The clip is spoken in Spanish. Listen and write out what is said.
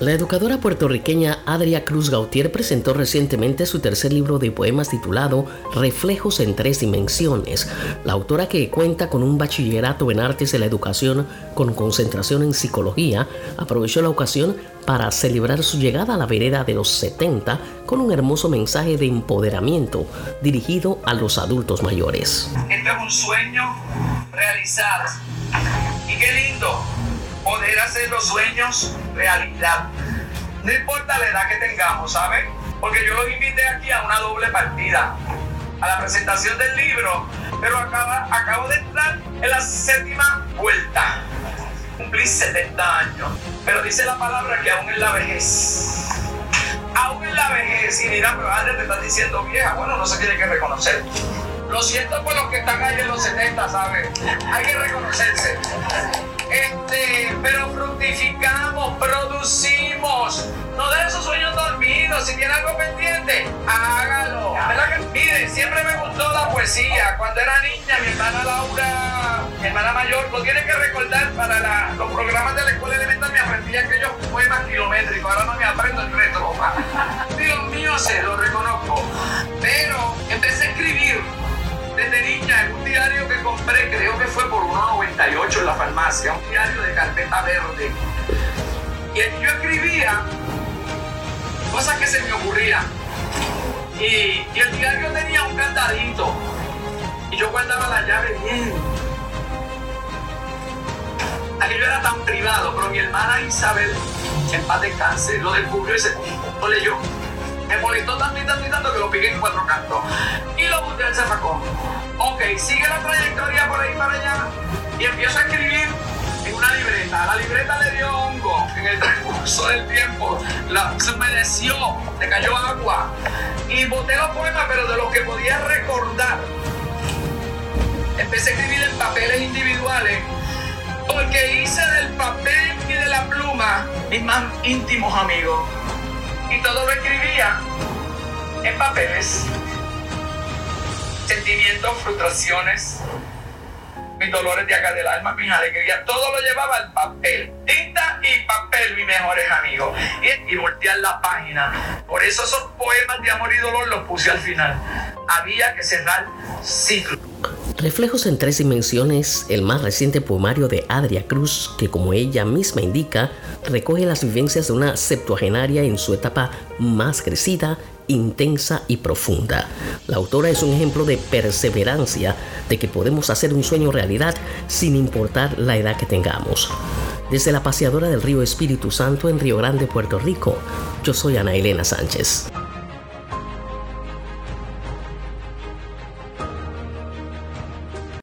La educadora puertorriqueña Adria Cruz Gautier presentó recientemente su tercer libro de poemas titulado Reflejos en tres dimensiones. La autora que cuenta con un bachillerato en artes de la educación con concentración en psicología aprovechó la ocasión para celebrar su llegada a la vereda de los 70 con un hermoso mensaje de empoderamiento dirigido a los adultos mayores. Este es un sueño realizado. Y qué lindo poder hacer los sueños realidad. No importa la edad que tengamos, ¿saben? Porque yo los invité aquí a una doble partida, a la presentación del libro, pero acaba, acabo de entrar en la séptima vuelta. Cumplí 70 años, pero dice la palabra que aún en la vejez, aún en la vejez, y dirán, pero antes te estás diciendo vieja, bueno, no se tiene que reconocer. Lo siento por los que están ahí en los 70, ¿sabes? Hay que reconocerse. Este, pero fructificamos, producimos. No de esos sueños dormidos. Si tiene algo pendiente, hágalo. Miren, siempre me gustó la poesía. Cuando era niña, mi hermana Laura, mi hermana mayor, no tiene que recordar para los programas de la escuela elemental, me aprendí aquellos poemas kilométricos. Ahora no me aprendo el retro. Dios mío, se lo reconozco. Desde niña en un diario que compré, creo que fue por 1.98 en la farmacia, un diario de carpeta verde. Y yo escribía cosas que se me ocurrían. Y, el diario tenía un candadito. Y yo guardaba la llave bien. Aquello era tan privado, pero mi hermana Isabel, en paz descanse, lo descubrió y se lo leyó. Me molestó tanto y tanto y tanto que lo piqué en cuatro cantos. Y lo busqué el zafacón. Ok, sigue la trayectoria por ahí para allá y empiezo a escribir en una libreta. La libreta le dio hongo en el transcurso del tiempo. La, se humedeció, le cayó agua. Y boté los poemas, pero de los que podía recordar. Empecé a escribir en papeles individuales porque hice del papel y de la pluma mis más íntimos amigos y todo lo escribía en papeles. Sentimientos, frustraciones, mis dolores de acá del alma, mis alegrías, todo lo llevaba al papel. Tinta y papel, mis mejores amigos. Y, y voltear la página. Por eso esos poemas de amor y dolor los puse al final. Había que cerrar ciclo. Reflejos en tres dimensiones, el más reciente poemario de Adria Cruz, que como ella misma indica, recoge las vivencias de una septuagenaria en su etapa más crecida, intensa y profunda. La autora es un ejemplo de perseverancia, de que podemos hacer un sueño realidad sin importar la edad que tengamos. Desde la paseadora del río Espíritu Santo en Río Grande, Puerto Rico, yo soy Ana Elena Sánchez.